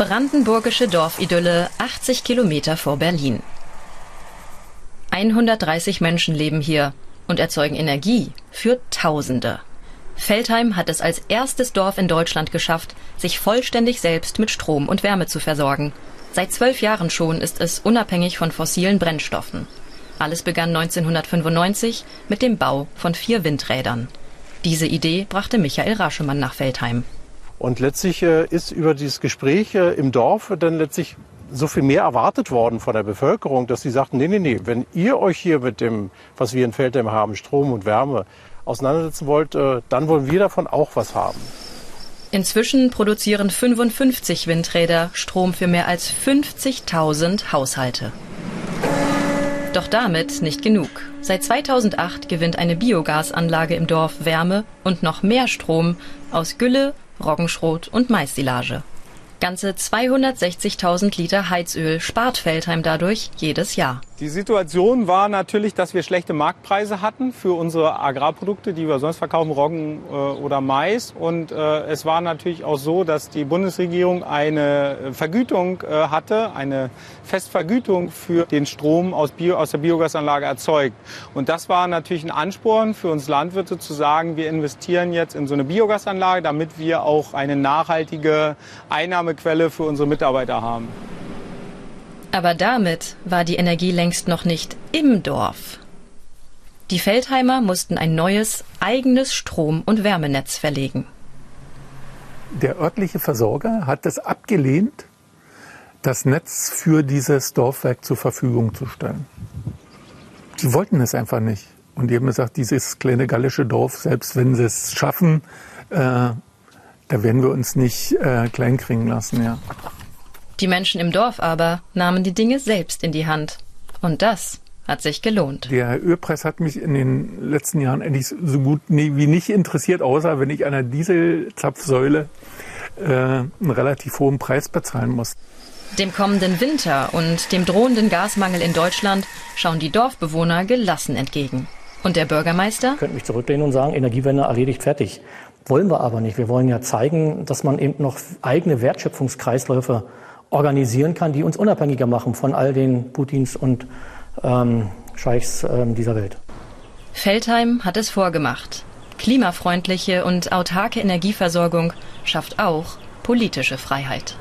Brandenburgische Dorfidylle 80 Kilometer vor Berlin. 130 Menschen leben hier und erzeugen Energie für Tausende. Feldheim hat es als erstes Dorf in Deutschland geschafft, sich vollständig selbst mit Strom und Wärme zu versorgen. Seit zwölf Jahren schon ist es unabhängig von fossilen Brennstoffen. Alles begann 1995 mit dem Bau von vier Windrädern. Diese Idee brachte Michael Raschemann nach Feldheim. Und letztlich äh, ist über dieses Gespräch äh, im Dorf dann letztlich so viel mehr erwartet worden von der Bevölkerung, dass sie sagten, nee, nee, nee, wenn ihr euch hier mit dem, was wir in Feldheim haben, Strom und Wärme, auseinandersetzen wollt, äh, dann wollen wir davon auch was haben. Inzwischen produzieren 55 Windräder Strom für mehr als 50.000 Haushalte. Doch damit nicht genug. Seit 2008 gewinnt eine Biogasanlage im Dorf Wärme und noch mehr Strom aus Gülle, Roggenschrot und Maissilage. Ganze 260.000 Liter Heizöl spart Feldheim dadurch jedes Jahr. Die Situation war natürlich, dass wir schlechte Marktpreise hatten für unsere Agrarprodukte, die wir sonst verkaufen, Roggen äh, oder Mais. Und äh, es war natürlich auch so, dass die Bundesregierung eine Vergütung äh, hatte, eine Festvergütung für den Strom aus, Bio, aus der Biogasanlage erzeugt. Und das war natürlich ein Ansporn für uns Landwirte zu sagen, wir investieren jetzt in so eine Biogasanlage, damit wir auch eine nachhaltige Einnahmequelle für unsere Mitarbeiter haben. Aber damit war die Energie längst noch nicht im Dorf. Die Feldheimer mussten ein neues, eigenes Strom- und Wärmenetz verlegen. Der örtliche Versorger hat es abgelehnt, das Netz für dieses Dorfwerk zur Verfügung zu stellen. Sie wollten es einfach nicht. Und die haben gesagt, dieses kleine gallische Dorf, selbst wenn sie es schaffen, äh, da werden wir uns nicht äh, kleinkriegen lassen. Ja. Die Menschen im Dorf aber nahmen die Dinge selbst in die Hand. Und das hat sich gelohnt. Der Ölpreis hat mich in den letzten Jahren eigentlich so gut wie nicht interessiert, außer wenn ich an einer Dieselzapfsäule äh, einen relativ hohen Preis bezahlen muss. Dem kommenden Winter und dem drohenden Gasmangel in Deutschland schauen die Dorfbewohner gelassen entgegen. Und der Bürgermeister? Ich könnte mich zurücklehnen und sagen, Energiewende erledigt, fertig. Wollen wir aber nicht. Wir wollen ja zeigen, dass man eben noch eigene Wertschöpfungskreisläufe organisieren kann, die uns unabhängiger machen von all den Putins und ähm, Scheichs ähm, dieser Welt. Feldheim hat es vorgemacht. Klimafreundliche und autarke Energieversorgung schafft auch politische Freiheit.